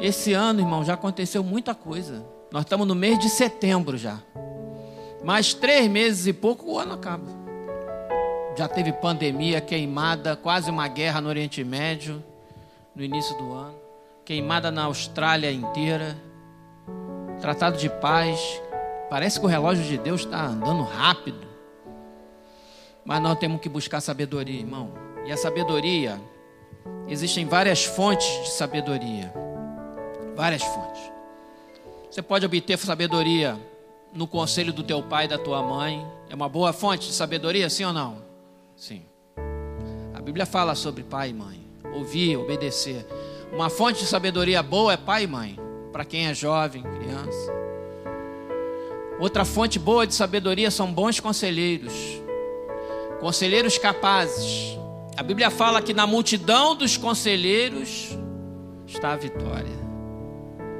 Esse ano, irmão, já aconteceu muita coisa. Nós estamos no mês de setembro já. Mais três meses e pouco o ano acaba. Já teve pandemia, queimada, quase uma guerra no Oriente Médio, no início do ano. Queimada na Austrália inteira. Tratado de paz. Parece que o relógio de Deus está andando rápido. Mas nós temos que buscar sabedoria, irmão. E a sabedoria, existem várias fontes de sabedoria. Várias fontes. Você pode obter sabedoria no conselho do teu pai e da tua mãe. É uma boa fonte de sabedoria, sim ou não? Sim. A Bíblia fala sobre pai e mãe. Ouvir, obedecer. Uma fonte de sabedoria boa é pai e mãe. Para quem é jovem, criança. Outra fonte boa de sabedoria são bons conselheiros. Conselheiros capazes. A Bíblia fala que na multidão dos conselheiros está a vitória,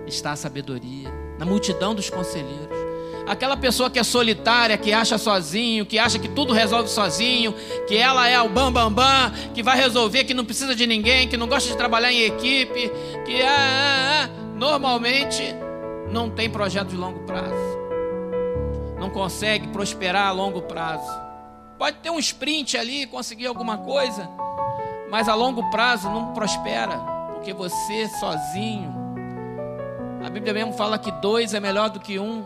está a sabedoria. Na multidão dos conselheiros. Aquela pessoa que é solitária, que acha sozinho, que acha que tudo resolve sozinho, que ela é o bam bam bam, que vai resolver, que não precisa de ninguém, que não gosta de trabalhar em equipe, que é, normalmente não tem projeto de longo prazo. Não consegue prosperar a longo prazo Pode ter um sprint ali, conseguir alguma coisa, mas a longo prazo não prospera, porque você sozinho. A Bíblia mesmo fala que dois é melhor do que um.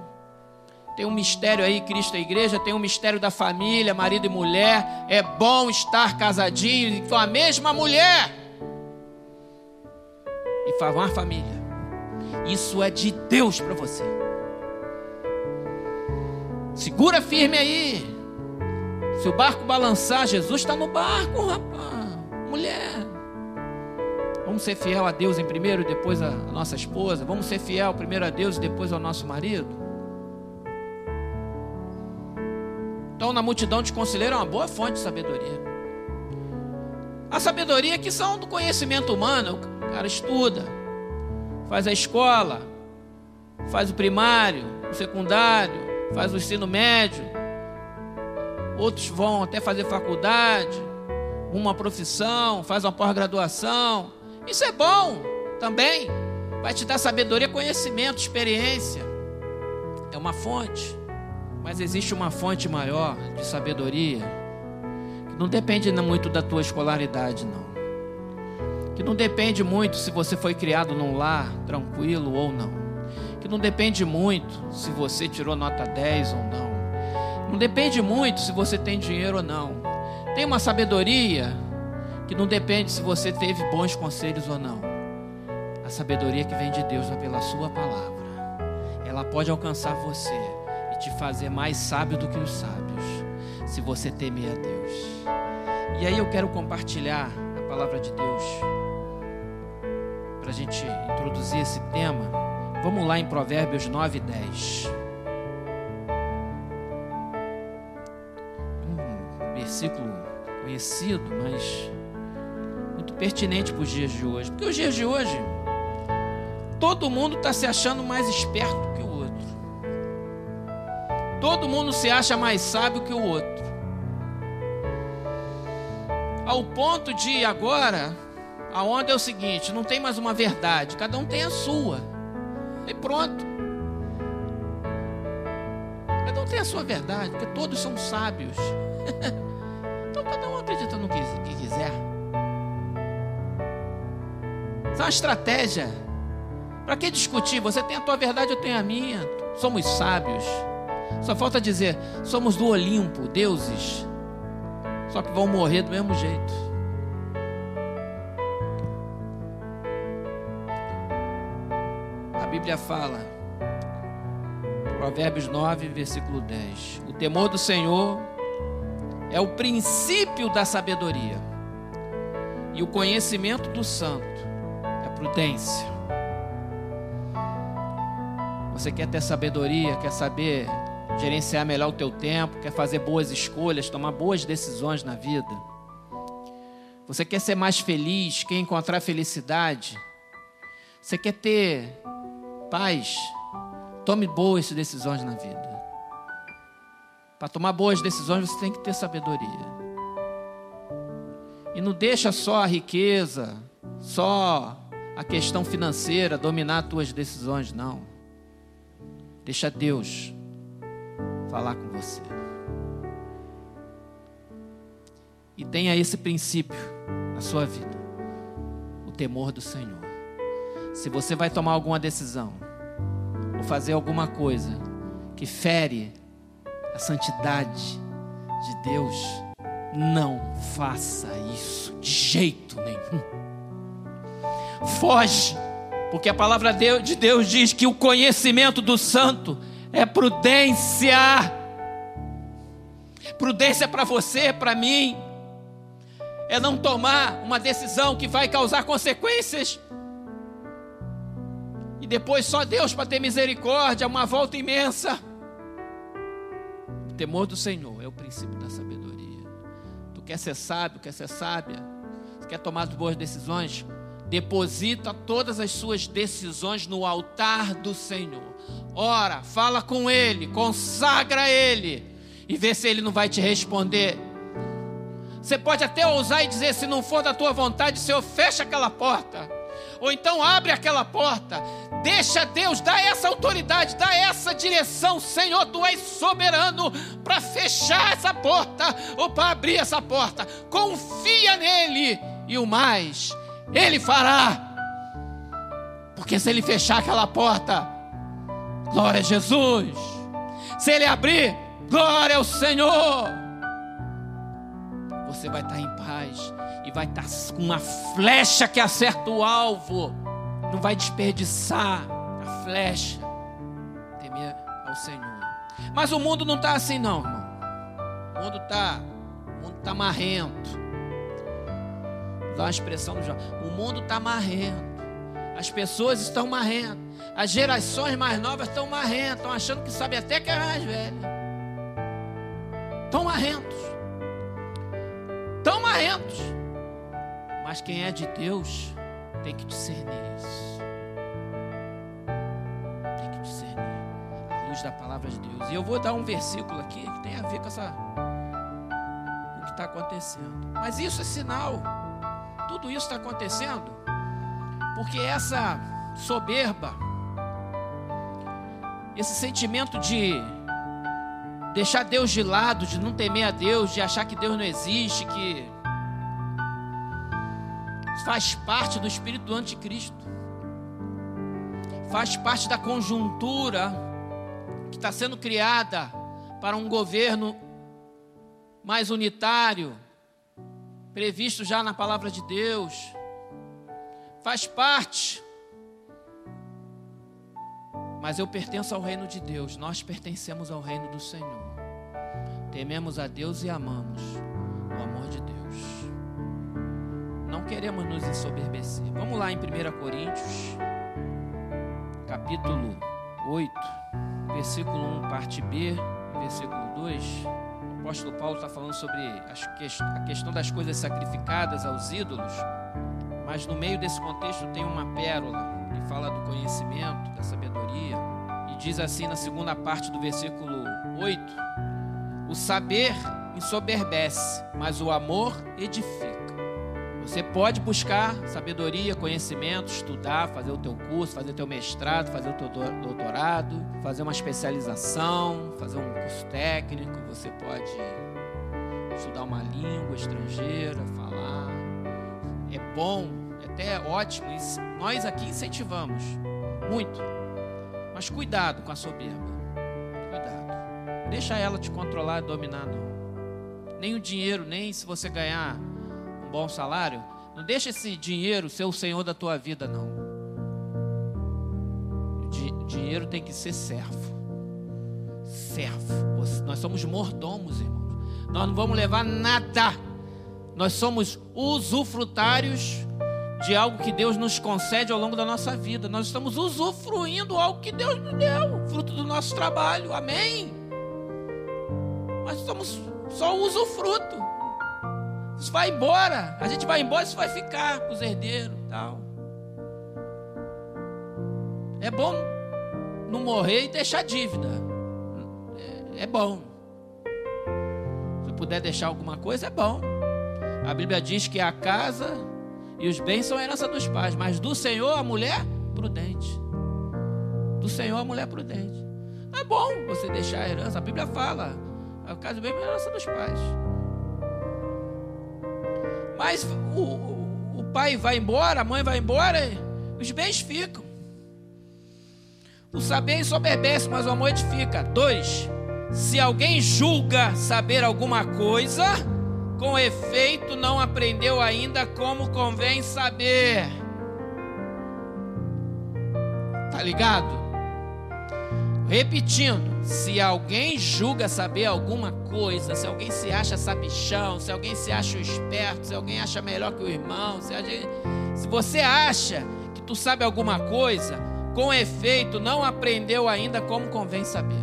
Tem um mistério aí, Cristo e a igreja, tem um mistério da família, marido e mulher. É bom estar casadinho com a mesma mulher e formar família. Isso é de Deus para você. Segura firme aí. Se o barco balançar, Jesus está no barco, rapaz. Mulher. Vamos ser fiel a Deus em primeiro e depois a nossa esposa. Vamos ser fiel primeiro a Deus e depois ao nosso marido. Então, na multidão de conselheiros é uma boa fonte de sabedoria. A sabedoria que são do conhecimento humano. O cara estuda, faz a escola, faz o primário, o secundário, faz o ensino médio, outros vão até fazer faculdade, uma profissão, faz uma pós-graduação. Isso é bom também. Vai te dar sabedoria, conhecimento, experiência. É uma fonte. Mas existe uma fonte maior de sabedoria que não depende muito da tua escolaridade, não. Que não depende muito se você foi criado num lar tranquilo ou não. Que não depende muito se você tirou nota 10 ou não não depende muito se você tem dinheiro ou não. Tem uma sabedoria que não depende se você teve bons conselhos ou não. A sabedoria que vem de Deus é pela Sua palavra. Ela pode alcançar você e te fazer mais sábio do que os sábios, se você temer a Deus. E aí eu quero compartilhar a palavra de Deus para a gente introduzir esse tema. Vamos lá em Provérbios 9 e 10. versículo conhecido, mas pertinente para os dias de hoje. Porque os dias de hoje, todo mundo está se achando mais esperto que o outro. Todo mundo se acha mais sábio que o outro. Ao ponto de agora, a onda é o seguinte: não tem mais uma verdade, cada um tem a sua. E pronto. Cada um tem a sua verdade, porque todos são sábios. cada um acredita no que, Isso é uma estratégia. Para que discutir? Você tem a tua verdade, eu tenho a minha. Somos sábios. Só falta dizer, somos do Olimpo, deuses. Só que vão morrer do mesmo jeito. A Bíblia fala, Provérbios 9, versículo 10: O temor do Senhor é o princípio da sabedoria. E o conhecimento do santo prudência. Você quer ter sabedoria, quer saber gerenciar melhor o teu tempo, quer fazer boas escolhas, tomar boas decisões na vida. Você quer ser mais feliz, quer encontrar felicidade. Você quer ter paz. Tome boas decisões na vida. Para tomar boas decisões você tem que ter sabedoria. E não deixa só a riqueza, só a questão financeira dominar as tuas decisões, não. Deixa Deus falar com você. E tenha esse princípio na sua vida: o temor do Senhor. Se você vai tomar alguma decisão, ou fazer alguma coisa que fere a santidade de Deus, não faça isso de jeito nenhum. Foge, porque a palavra de Deus diz que o conhecimento do santo é prudência. Prudência para você, para mim, é não tomar uma decisão que vai causar consequências e depois só Deus para ter misericórdia, uma volta imensa. O temor do Senhor é o princípio da sabedoria. Tu quer ser sábio, quer ser sábia, tu quer tomar as boas decisões, deposita todas as suas decisões no altar do Senhor. Ora, fala com Ele, consagra Ele e vê se Ele não vai te responder. Você pode até ousar e dizer: se não for da tua vontade, Senhor, fecha aquela porta. Ou então abre aquela porta, deixa Deus dar essa autoridade, dar essa direção. Senhor, tu és soberano para fechar essa porta ou para abrir essa porta. Confia nele e o mais, ele fará. Porque se ele fechar aquela porta, glória a Jesus. Se ele abrir, glória ao Senhor. Você vai estar em paz e vai estar com uma flecha que acerta o alvo, não vai desperdiçar a flecha. Temer ao Senhor. Mas o mundo não está assim, não, irmão. O mundo está, o mundo está marrento. Dar uma expressão do jovem. O mundo está marrento. As pessoas estão marrentas. As gerações mais novas estão marrentas. Estão achando que sabem até que é mais velha. Estão marrentos. Estão marrentos. Mas quem é de Deus tem que discernir isso. Tem que discernir a luz da palavra de Deus. E eu vou dar um versículo aqui que tem a ver com essa o que está acontecendo. Mas isso é sinal. Tudo isso está acontecendo? Porque essa soberba, esse sentimento de deixar Deus de lado, de não temer a Deus, de achar que Deus não existe, que faz parte do espírito do anticristo, faz parte da conjuntura que está sendo criada para um governo mais unitário, previsto já na palavra de Deus, faz parte. Mas eu pertenço ao reino de Deus, nós pertencemos ao reino do Senhor. Tememos a Deus e amamos o amor de Deus não queremos nos ensoberbecer. Vamos lá em 1 Coríntios, capítulo 8, versículo 1, parte B, versículo 2. Apóstolo Paulo está falando sobre a questão das coisas sacrificadas aos ídolos, mas no meio desse contexto tem uma pérola que fala do conhecimento, da sabedoria, e diz assim na segunda parte do versículo 8: O saber ensoberbece, mas o amor edifica. Você pode buscar sabedoria, conhecimento, estudar, fazer o teu curso, fazer o teu mestrado, fazer o teu doutorado, fazer uma especialização, fazer um curso técnico. Você pode estudar uma língua estrangeira, falar. É bom, é até ótimo. Nós aqui incentivamos muito. Mas cuidado com a soberba. Cuidado. Deixa ela te controlar e dominar, não. Nem o dinheiro, nem se você ganhar bom salário, não deixa esse dinheiro ser o senhor da tua vida, não. O dinheiro tem que ser servo. Servo. Nós somos mordomos, irmãos. Nós não vamos levar nada. Nós somos usufrutários de algo que Deus nos concede ao longo da nossa vida. Nós estamos usufruindo algo que Deus nos deu, fruto do nosso trabalho. Amém? Nós somos só usufruto. Isso vai embora. A gente vai embora, isso vai ficar com os herdeiros e tal. É bom não morrer e deixar dívida. É, é bom. Se puder deixar alguma coisa, é bom. A Bíblia diz que a casa E os bens são herança dos pais, mas do Senhor a mulher prudente. Do Senhor a mulher prudente. É bom você deixar a herança, a Bíblia fala. A casa do bem é a herança dos pais. Mas o, o, pai vai embora, a mãe vai embora, os bens ficam. O saber ensoberbece, mas o amor edifica. Dois, se alguém julga saber alguma coisa, com efeito não aprendeu ainda como convém saber. Tá ligado? Repetindo, se alguém julga saber alguma coisa, se alguém se acha sabichão, se alguém se acha esperto, se alguém acha melhor que o irmão, se, se você acha que tu sabe alguma coisa, com efeito não aprendeu ainda como convém saber.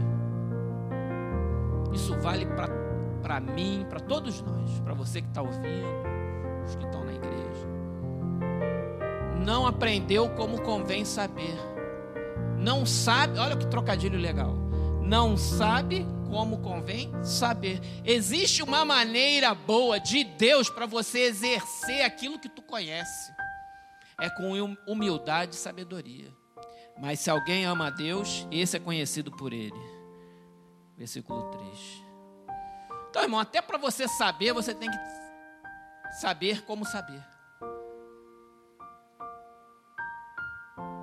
Isso vale para mim, para todos nós, para você que está ouvindo, os que estão na igreja. Não aprendeu como convém saber. Não sabe, olha que trocadilho legal. Não sabe como convém saber. Existe uma maneira boa de Deus para você exercer aquilo que tu conhece. É com hum, humildade e sabedoria. Mas se alguém ama a Deus, esse é conhecido por ele. Versículo 3. Então, irmão, até para você saber, você tem que saber como saber.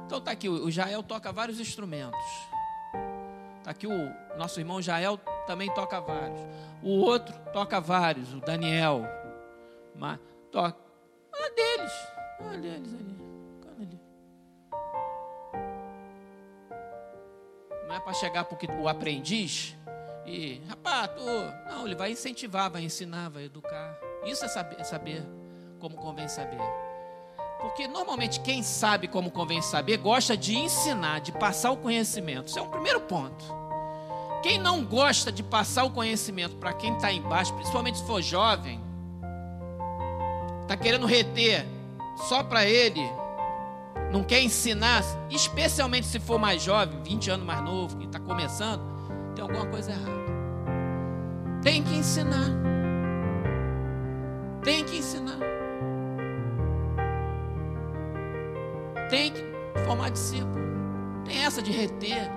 Então tá aqui, o Jael toca vários instrumentos. Tá aqui o nosso irmão Jael também toca vários. O outro toca vários, o Daniel. Mas, toca. Ah, deles. Ah, deles ali. ali. Não é para chegar porque o aprendiz e, rapaz, tu... não, ele vai incentivar, vai ensinar, vai educar. Isso é saber, saber como convém saber. Porque normalmente quem sabe como convém saber gosta de ensinar, de passar o conhecimento. Isso é um primeiro ponto. Quem não gosta de passar o conhecimento para quem está embaixo, principalmente se for jovem, está querendo reter só para ele, não quer ensinar, especialmente se for mais jovem, 20 anos mais novo, que está começando, tem alguma coisa errada. Tem que ensinar. Tem que ensinar. Tem que formar discípulo. Tem essa de reter.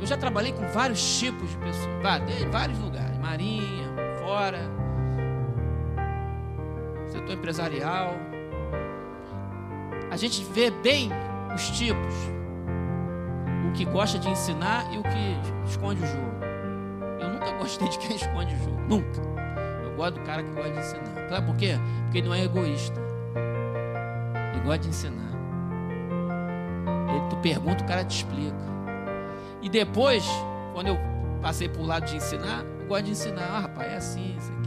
Eu já trabalhei com vários tipos de pessoas, vários lugares, marinha, fora, setor empresarial. A gente vê bem os tipos o que gosta de ensinar e o que esconde o jogo. Eu nunca gostei de quem esconde o jogo, nunca. Eu gosto do cara que gosta de ensinar. Sabe por quê? Porque ele não é egoísta. Ele gosta de ensinar. Ele, tu pergunta, o cara te explica. E depois, quando eu passei por lado de ensinar, eu gosto de ensinar. Ah, rapaz, é assim, isso aqui.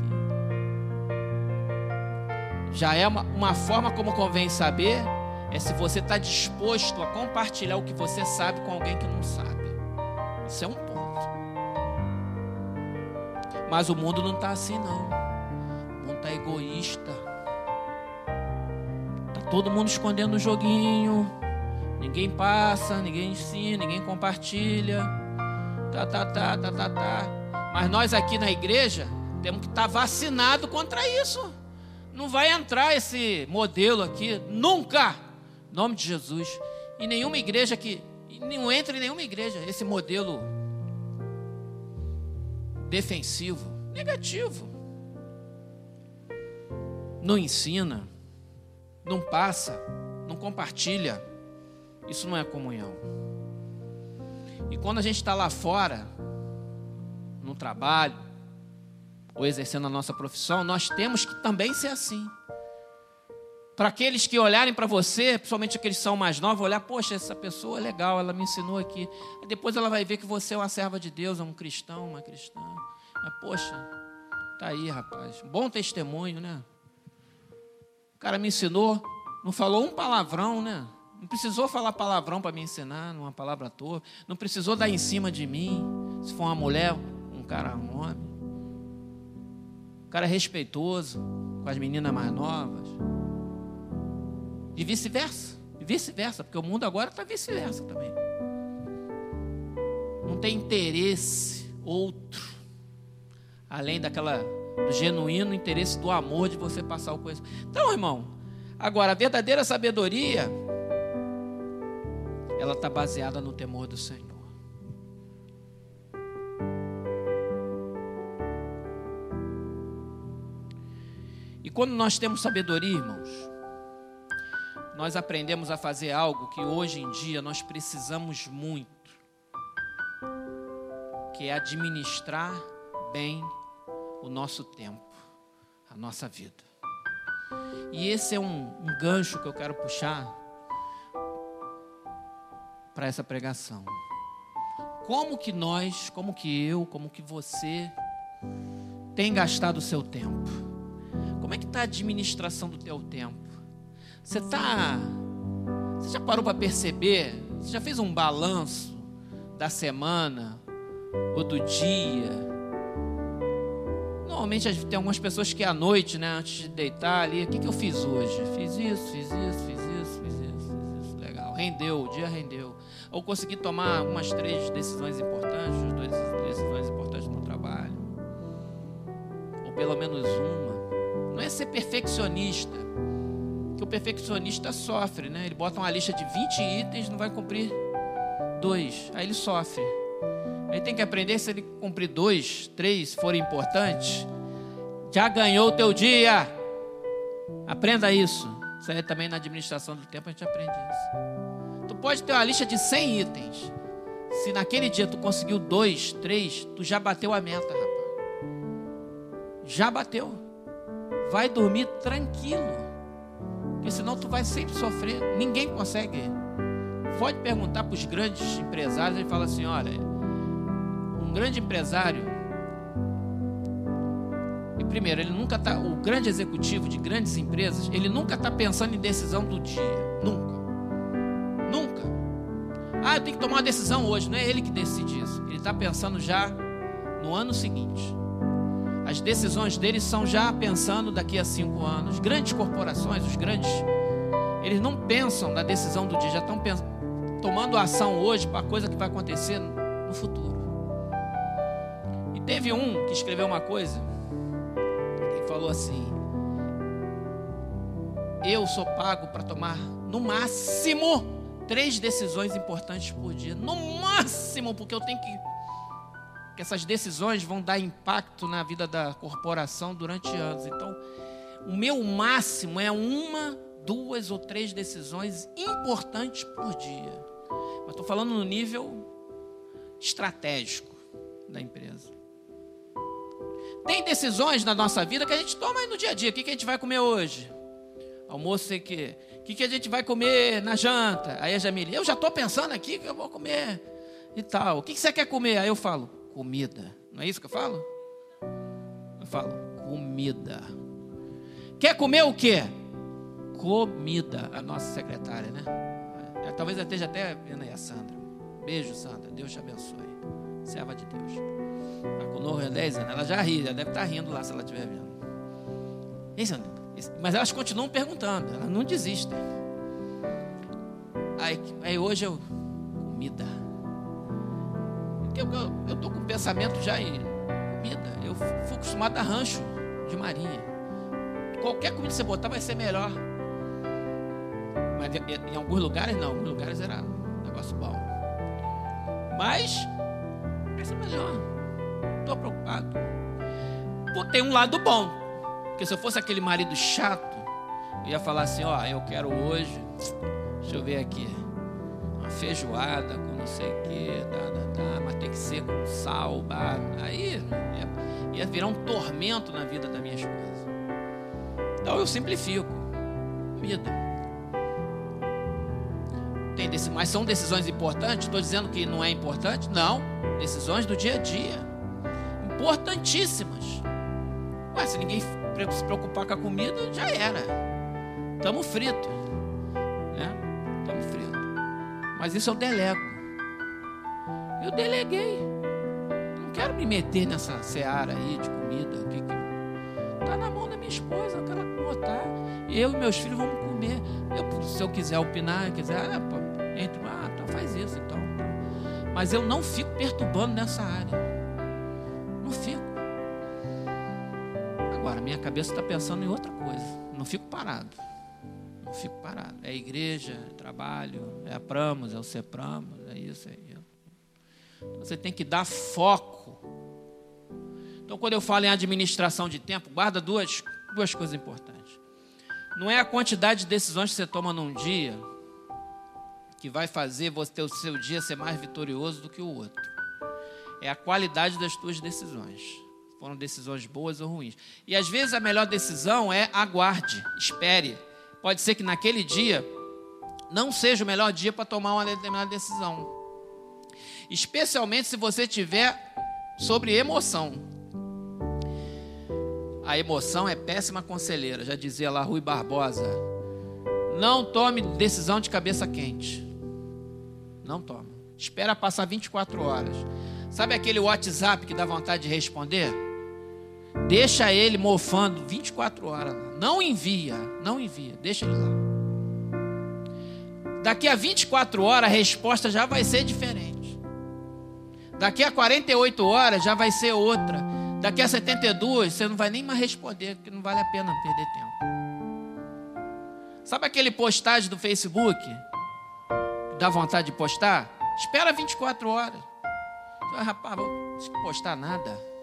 Já é uma, uma forma como convém saber é se você está disposto a compartilhar o que você sabe com alguém que não sabe. Isso é um ponto. Mas o mundo não está assim, não. O mundo está egoísta. Está todo mundo escondendo o joguinho. Ninguém passa, ninguém ensina, ninguém compartilha. Tá, tá, tá, tá, tá, tá. Mas nós aqui na igreja temos que estar tá vacinado contra isso. Não vai entrar esse modelo aqui, nunca nome de Jesus. E nenhuma igreja que. Não entra em nenhuma igreja esse modelo defensivo, negativo. Não ensina, não passa, não compartilha. Isso não é comunhão. E quando a gente está lá fora, no trabalho, ou exercendo a nossa profissão, nós temos que também ser assim. Para aqueles que olharem para você, principalmente aqueles que são mais novos, olhar, poxa, essa pessoa é legal, ela me ensinou aqui. E depois ela vai ver que você é uma serva de Deus, é um cristão, uma cristã. Mas, poxa, tá aí, rapaz. Bom testemunho, né? O cara me ensinou, não falou um palavrão, né? Não precisou falar palavrão para me ensinar, numa palavra à toa. Não precisou dar em cima de mim. Se for uma mulher, um cara, um homem. O cara respeitoso com as meninas mais novas. E vice-versa. Vice-versa, porque o mundo agora está vice-versa também. Não tem interesse outro, além daquela do genuíno interesse do amor de você passar o conhecimento. Então, irmão, Agora, a verdadeira sabedoria, ela está baseada no temor do Senhor. E quando nós temos sabedoria, irmãos, nós aprendemos a fazer algo que hoje em dia nós precisamos muito, que é administrar bem o nosso tempo, a nossa vida. E esse é um, um gancho que eu quero puxar para essa pregação. Como que nós, como que eu, como que você tem gastado o seu tempo? Como é que está a administração do teu tempo? Você está. Você já parou para perceber? Você já fez um balanço da semana ou do dia? Normalmente tem algumas pessoas que à noite, né, antes de deitar ali, o que, que eu fiz hoje? Fiz isso, fiz isso, fiz Rendeu, o dia rendeu. Ou consegui tomar umas três decisões importantes, duas decisões importantes no trabalho. Ou pelo menos uma. Não é ser perfeccionista que o perfeccionista sofre, né? Ele bota uma lista de 20 itens, não vai cumprir dois, aí ele sofre. Ele tem que aprender se ele cumprir dois, três forem importantes, já ganhou o teu dia. Aprenda isso. Isso aí também na administração do tempo a gente aprende isso. Tu pode ter uma lista de 100 itens. Se naquele dia tu conseguiu dois, três, tu já bateu a meta, rapaz. Já bateu. Vai dormir tranquilo. Porque senão tu vai sempre sofrer. Ninguém consegue. Pode perguntar para os grandes empresários, ele fala assim, olha, um grande empresário, e primeiro, ele nunca está, o grande executivo de grandes empresas, ele nunca está pensando em decisão do dia. Nunca. Nunca. Ah, eu tenho que tomar uma decisão hoje. Não é ele que decide isso. Ele está pensando já no ano seguinte. As decisões deles são já pensando daqui a cinco anos. Grandes corporações, os grandes, eles não pensam na decisão do dia, já estão tomando ação hoje para a coisa que vai acontecer no futuro. E teve um que escreveu uma coisa, que falou assim: Eu sou pago para tomar no máximo três decisões importantes por dia. No máximo, porque eu tenho que que essas decisões vão dar impacto na vida da corporação durante anos. Então, o meu máximo é uma, duas ou três decisões importantes por dia. Mas estou falando no nível estratégico da empresa. Tem decisões na nossa vida que a gente toma no dia a dia. O que, que a gente vai comer hoje? Almoço sei que. Que, que a gente vai comer na janta? Aí a Jamile, eu já estou pensando aqui que eu vou comer e tal. O que, que você quer comer? Aí eu falo, comida. Não é isso que eu falo? Eu falo, comida. Quer comer o quê? Comida. A nossa secretária, né? É, talvez ela esteja até vendo aí a Sandra. Beijo, Sandra. Deus te abençoe. Serva de Deus. Está conosco há 10 anos. Ela já ri, ela deve estar tá rindo lá se ela estiver vendo. Ei, Sandra. Mas elas continuam perguntando, elas não desistem. Aí, aí hoje eu. Comida. Porque eu estou com o pensamento já em comida. Eu fui acostumado a rancho de marinha. Qualquer comida que você botar vai ser melhor. Mas em alguns lugares não, em alguns lugares era um negócio bom. Mas vai ser melhor. Estou preocupado. Tem um lado bom. Porque se eu fosse aquele marido chato, eu ia falar assim, ó, eu quero hoje, deixa eu ver aqui, uma feijoada com não sei o que, tá, tá, tá, mas tem que ser com sal, bah, aí ia, ia virar um tormento na vida da minha esposa. Então eu simplifico. Vida. Tem mas são decisões importantes? Estou dizendo que não é importante? Não. Decisões do dia a dia. Importantíssimas. Ué, se ninguém se preocupar com a comida, já era. Estamos fritos. Né? Fritos. Mas isso eu delego. Eu deleguei. Não quero me meter nessa seara aí de comida. Que, que... Tá na mão da minha esposa, eu quero botar. Eu e meus filhos vamos comer. Eu, se eu quiser opinar, quiser, ah, entre, ah, então faz isso então. Mas eu não fico perturbando nessa área. Minha cabeça está pensando em outra coisa. Não fico parado. fico parado. É igreja, é trabalho, é a Pramos, é o Cepramos, é isso, é. Então, você tem que dar foco. Então, quando eu falo em administração de tempo, guarda duas, duas coisas importantes. Não é a quantidade de decisões que você toma num dia que vai fazer você o seu dia ser mais vitorioso do que o outro. É a qualidade das tuas decisões. Foram decisões boas ou ruins. E às vezes a melhor decisão é aguarde, espere. Pode ser que naquele dia não seja o melhor dia para tomar uma determinada decisão. Especialmente se você tiver sobre emoção. A emoção é péssima conselheira, já dizia lá Rui Barbosa. Não tome decisão de cabeça quente. Não toma. Espera passar 24 horas. Sabe aquele WhatsApp que dá vontade de responder? Deixa ele mofando 24 horas. Não envia, não envia, deixa ele lá. Daqui a 24 horas a resposta já vai ser diferente. Daqui a 48 horas já vai ser outra. Daqui a 72 você não vai nem mais responder, porque não vale a pena perder tempo. Sabe aquele postagem do Facebook? Dá vontade de postar? Espera 24 horas. Rapaz, vou postar nada.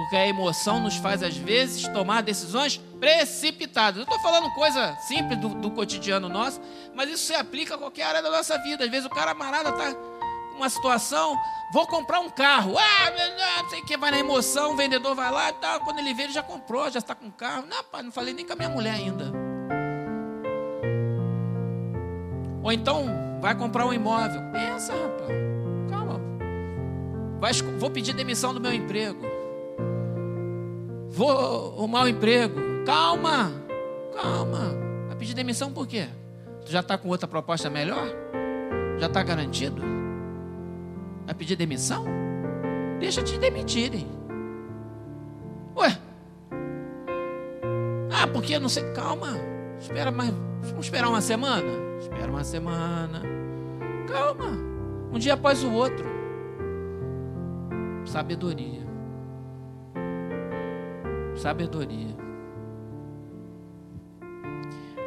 Porque a emoção nos faz, às vezes, tomar decisões precipitadas. Eu estou falando coisa simples do, do, cotidiano nosso, mas isso se aplica a qualquer área da nossa vida. Às vezes o cara amarado está uma situação, vou comprar um carro. Ah, não sei o que, vai na emoção, o vendedor vai lá e tal. Quando ele vê, ele já comprou, já está com o carro. Não, pai, não falei nem com a minha mulher ainda. Ou então, vai comprar um imóvel. Pensa, rapaz. Calma. Vai, vou pedir demissão do meu emprego. Vou arrumar um emprego. Calma. Calma. Vai pedir demissão por quê? Tu já está com outra proposta melhor? Já está garantido? Vai pedir demissão? Deixa te demitirem. Ué. Ah, porque não sei. Calma. Espera mais. Vamos esperar uma semana? Espera uma semana. Calma. Um dia após o outro. Sabedoria. Sabedoria.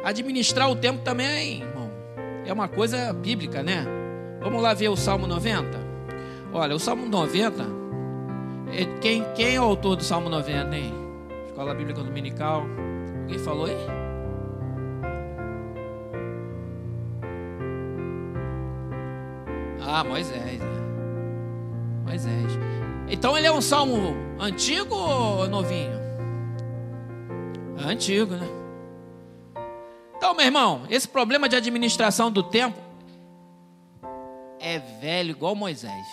Administrar o tempo também, irmão, é uma coisa bíblica, né? Vamos lá ver o Salmo 90? Olha, o Salmo 90, é, quem, quem é o autor do Salmo 90, hein? Escola Bíblica Dominical. Alguém falou aí? Ah, Moisés. Né? Moisés. Então ele é um salmo antigo ou novinho? Antigo, né? Então, meu irmão, esse problema de administração do tempo é velho igual Moisés.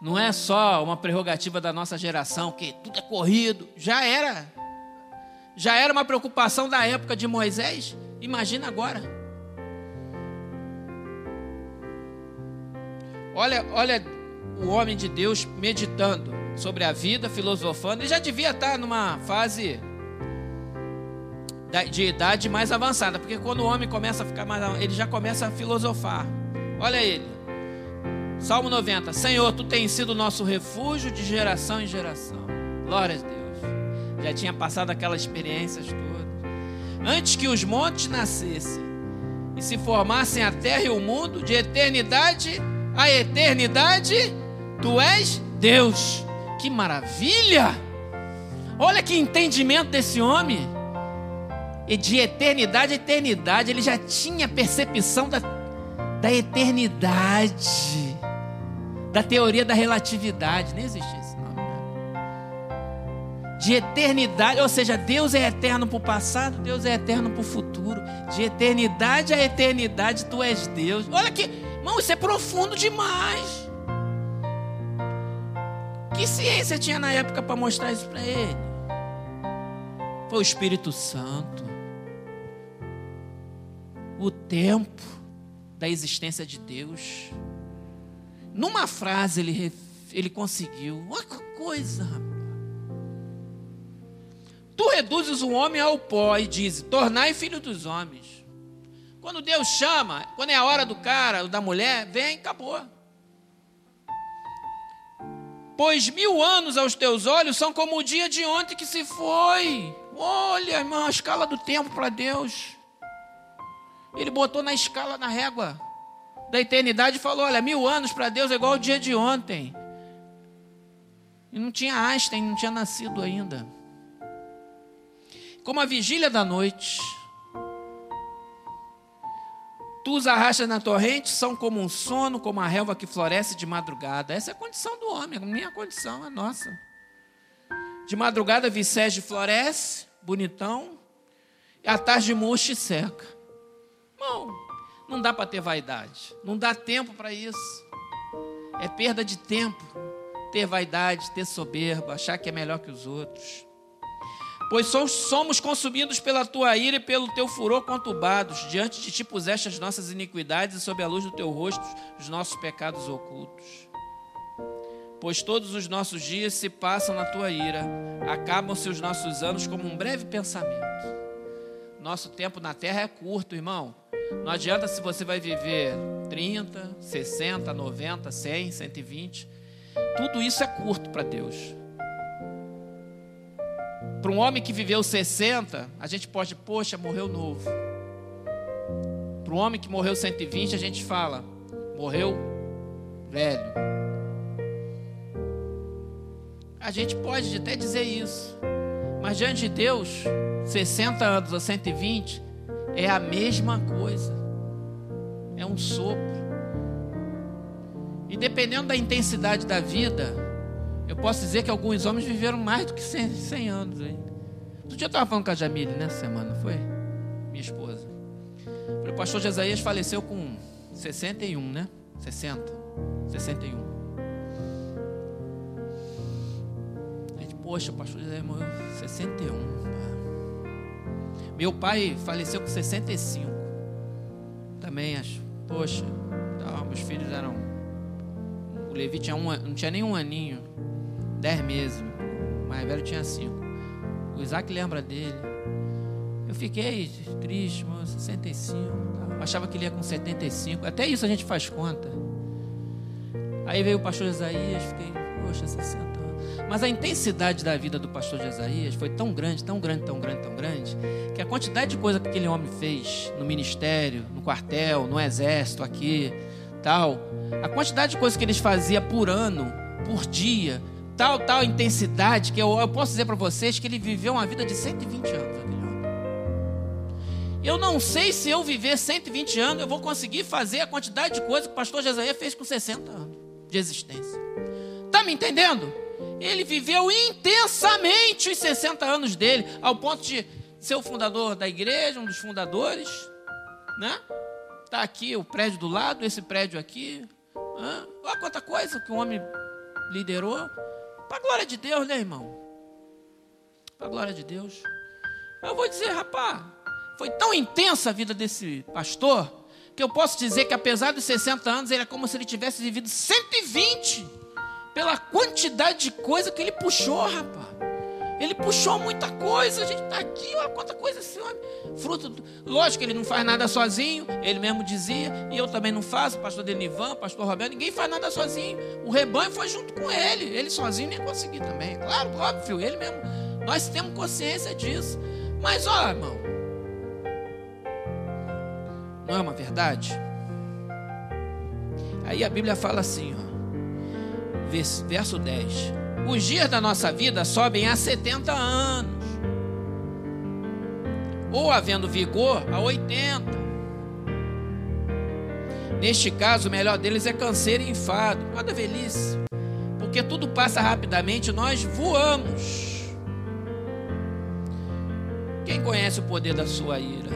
Não é só uma prerrogativa da nossa geração, que tudo é corrido. Já era. Já era uma preocupação da época de Moisés. Imagina agora. Olha, olha o homem de Deus meditando sobre a vida, filosofando. Ele já devia estar numa fase de idade mais avançada, porque quando o homem começa a ficar mais, ele já começa a filosofar. Olha ele. Salmo 90: Senhor, tu tens sido nosso refúgio de geração em geração. Glória a Deus. Já tinha passado aquelas experiências todas. Antes que os montes nascessem e se formassem a terra e o mundo, de eternidade a eternidade, tu és Deus. Que maravilha! Olha que entendimento desse homem. E de eternidade a eternidade, ele já tinha percepção da, da eternidade da teoria da relatividade. Nem existe esse nome. Né? De eternidade, ou seja, Deus é eterno para o passado, Deus é eterno para o futuro. De eternidade a eternidade, tu és Deus. Olha que, irmão, isso é profundo demais. Que ciência tinha na época para mostrar isso para ele? Foi o Espírito Santo. O tempo da existência de Deus. Numa frase ele, ele conseguiu. Olha que coisa, rapaz. Tu reduzes o homem ao pó e diz: tornai filho dos homens. Quando Deus chama, quando é a hora do cara, da mulher, vem, acabou. Pois mil anos aos teus olhos são como o dia de ontem que se foi. Olha, irmão, a escala do tempo para Deus. Ele botou na escala, na régua da eternidade e falou: Olha, mil anos para Deus é igual o dia de ontem. E não tinha Einstein, não tinha nascido ainda. Como a vigília da noite, tu os arrastas na torrente, são como um sono, como a relva que floresce de madrugada. Essa é a condição do homem, a minha condição, a nossa. De madrugada vicege floresce, bonitão, e à tarde murcha e seca. Não, não dá para ter vaidade, não dá tempo para isso. É perda de tempo ter vaidade, ter soberba, achar que é melhor que os outros. Pois somos consumidos pela tua ira e pelo teu furor conturbados. Diante de ti puseste as nossas iniquidades e sob a luz do teu rosto os nossos pecados ocultos. Pois todos os nossos dias se passam na tua ira, acabam-se os nossos anos como um breve pensamento. Nosso tempo na terra é curto, irmão. Não adianta se você vai viver 30, 60, 90, 100, 120. Tudo isso é curto para Deus. Para um homem que viveu 60, a gente pode, poxa, morreu novo. Para um homem que morreu 120, a gente fala, morreu velho. A gente pode até dizer isso, mas diante de Deus, 60 anos ou 120 é a mesma coisa, é um sopro. E dependendo da intensidade da vida, eu posso dizer que alguns homens viveram mais do que 100, 100 anos. Hein? Outro dia eu estava falando com a Jamile nessa semana, foi? Minha esposa. O pastor Jesaías faleceu com 61, né? 60. 61. A gente, poxa, o pastor Jesaías morreu 61. Meu pai faleceu com 65. Também acho. Poxa, tá, meus filhos eram. O Levi tinha um, não tinha nem um aninho. Dez meses. O mais velho tinha cinco. O Isaac lembra dele. Eu fiquei triste, mano, 65. Tá? Achava que ele ia com 75. Até isso a gente faz conta. Aí veio o pastor Isaías, fiquei, poxa, 60 anos. Mas a intensidade da vida do pastor Isaías foi tão grande, tão grande, tão grande, tão grande, que a quantidade de coisa que aquele homem fez no ministério, no quartel, no exército, aqui, tal, a quantidade de coisas que eles faziam por ano, por dia, tal, tal intensidade, que eu, eu posso dizer para vocês que ele viveu uma vida de 120 anos. Eu não sei se eu viver 120 anos, eu vou conseguir fazer a quantidade de coisa que o pastor Jesaías fez com 60 anos de existência. Está me entendendo? Ele viveu intensamente os 60 anos dele, ao ponto de ser o fundador da igreja, um dos fundadores, né? Tá aqui o prédio do lado, esse prédio aqui. Olha quanta coisa que o homem liderou. Para a glória de Deus, né, irmão? Para a glória de Deus. Eu vou dizer, rapaz, foi tão intensa a vida desse pastor, que eu posso dizer que apesar dos 60 anos, ele é como se ele tivesse vivido 120, pela quantidade de coisa que ele puxou, rapaz. Ele puxou muita coisa, a gente está aqui, olha quanta coisa esse homem. Fruto, do... lógico que ele não faz nada sozinho, ele mesmo dizia, e eu também não faço, pastor Denivan, pastor Roberto, ninguém faz nada sozinho. O rebanho foi junto com ele, ele sozinho nem conseguiu também. Claro, óbvio, ele mesmo. Nós temos consciência disso. Mas, ó, irmão, não é uma verdade? Aí a Bíblia fala assim, ó, verso 10. Os dias da nossa vida sobem a 70 anos, ou havendo vigor, a 80. Neste caso, o melhor deles é canseiro e enfado, nada velhice, porque tudo passa rapidamente, nós voamos. Quem conhece o poder da sua ira?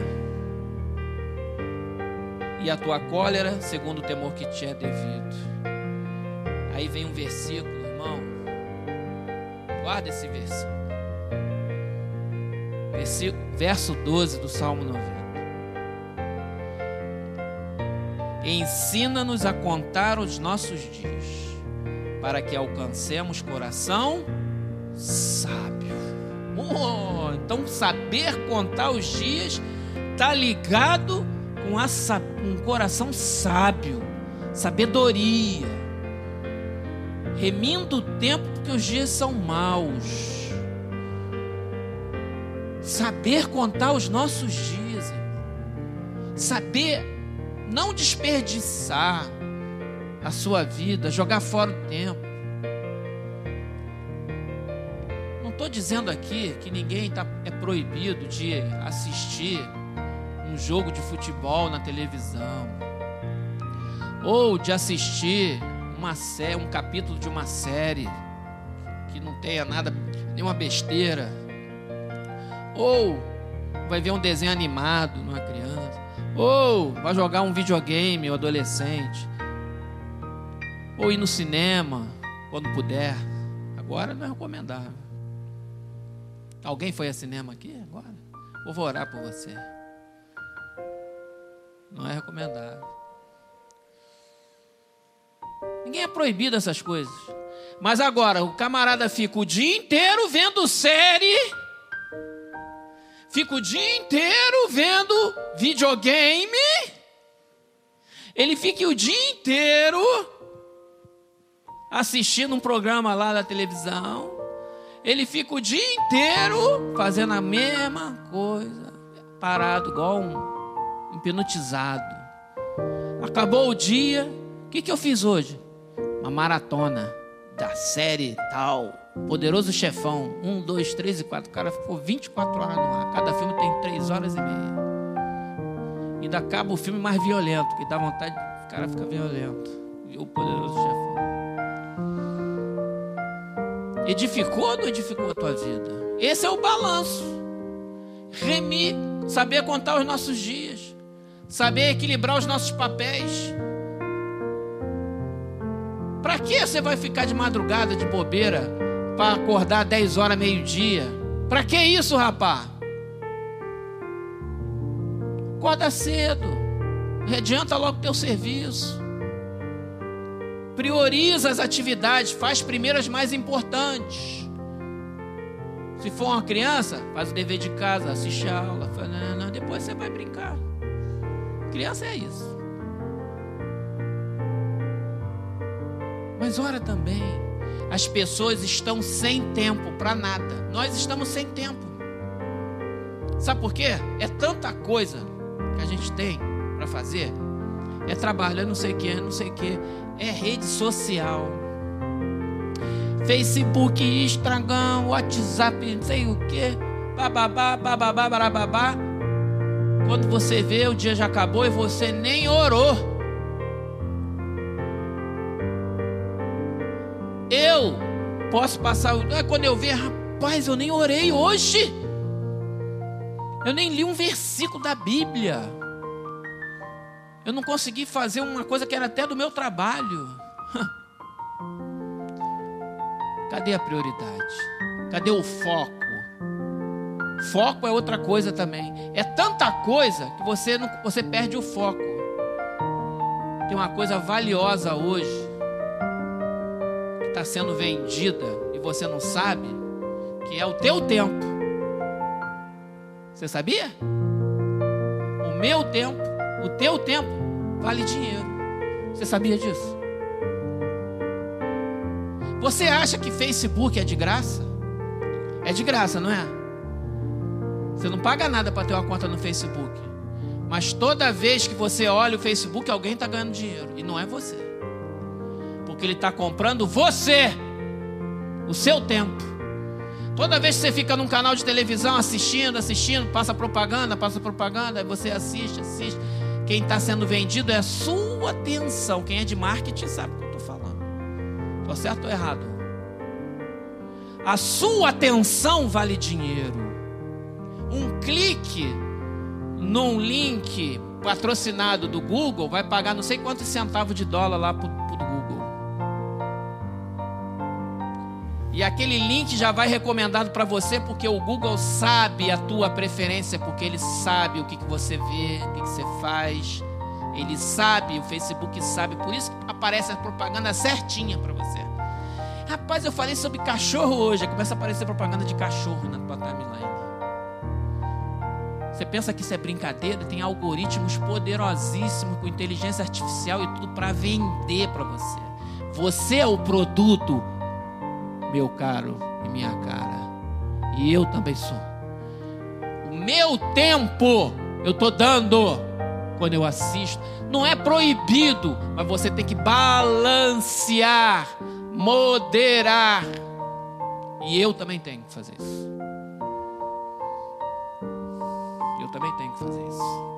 E a tua cólera, segundo o temor que te é devido. Aí vem um versículo Guarda esse versículo. versículo. Verso 12 do Salmo 90. Ensina-nos a contar os nossos dias, para que alcancemos coração sábio. Oh, então, saber contar os dias está ligado com um coração sábio, sabedoria. Remindo o tempo porque os dias são maus. Saber contar os nossos dias. Saber não desperdiçar a sua vida, jogar fora o tempo. Não estou dizendo aqui que ninguém tá, é proibido de assistir um jogo de futebol na televisão, ou de assistir uma série, um capítulo de uma série que não tenha nada, nenhuma besteira, ou vai ver um desenho animado numa criança, ou vai jogar um videogame, o um adolescente, ou ir no cinema quando puder. Agora não é recomendável. Alguém foi a cinema aqui agora? Vou orar por você. Não é recomendável. Ninguém é proibido essas coisas. Mas agora, o camarada fica o dia inteiro vendo série, fica o dia inteiro vendo videogame, ele fica o dia inteiro assistindo um programa lá da televisão, ele fica o dia inteiro fazendo a mesma coisa, parado, igual um hipnotizado. Acabou o dia, que, que eu fiz hoje? uma maratona da série tal, Poderoso Chefão, 1, 2, 3 e 4. O cara ficou 24 horas no ar. Cada filme tem 3 horas e meia. Ainda acaba o filme mais violento, que dá vontade, o cara fica violento. E o Poderoso Chefão. Edificou ou não edificou a tua vida? Esse é o balanço. Remir, saber contar os nossos dias, saber equilibrar os nossos papéis. Para que você vai ficar de madrugada, de bobeira, para acordar 10 horas, meio-dia? Para que isso, rapá? Acorda cedo. Adianta logo teu serviço. Prioriza as atividades, faz primeiro as mais importantes. Se for uma criança, faz o dever de casa, assiste a aula, não, não, depois você vai brincar. Criança é isso. Mas ora também, as pessoas estão sem tempo para nada. Nós estamos sem tempo. Sabe por quê? É tanta coisa que a gente tem para fazer. É trabalho, é não sei o que, não sei o que. É rede social. Facebook, Instagram, WhatsApp, não sei o que. Bababá, bababá, bababá. Quando você vê, o dia já acabou e você nem orou. Posso passar. Quando eu ver, rapaz, eu nem orei hoje. Eu nem li um versículo da Bíblia. Eu não consegui fazer uma coisa que era até do meu trabalho. Cadê a prioridade? Cadê o foco? Foco é outra coisa também. É tanta coisa que você não, você perde o foco. Tem uma coisa valiosa hoje está sendo vendida e você não sabe, que é o teu tempo. Você sabia? O meu tempo, o teu tempo, vale dinheiro. Você sabia disso? Você acha que Facebook é de graça? É de graça, não é? Você não paga nada para ter uma conta no Facebook. Mas toda vez que você olha o Facebook, alguém está ganhando dinheiro. E não é você. Porque ele está comprando você, o seu tempo. Toda vez que você fica num canal de televisão assistindo, assistindo, passa propaganda, passa propaganda, aí você assiste, assiste. Quem está sendo vendido é a sua atenção. Quem é de marketing sabe o que eu estou falando. Estou certo ou errado? A sua atenção vale dinheiro. Um clique num link patrocinado do Google vai pagar não sei quantos centavos de dólar lá para E aquele link já vai recomendado para você porque o Google sabe a tua preferência, porque ele sabe o que, que você vê, o que, que você faz. Ele sabe, o Facebook sabe, por isso aparece a propaganda certinha para você. Rapaz, eu falei sobre cachorro hoje, começa a aparecer propaganda de cachorro na tua timeline. Você pensa que isso é brincadeira? Tem algoritmos poderosíssimos com inteligência artificial e tudo para vender para você Você é o produto, meu caro e minha cara. E eu também sou. O meu tempo eu estou dando quando eu assisto. Não é proibido, mas você tem que balancear, moderar. E eu também tenho que fazer isso. Eu também tenho que fazer isso.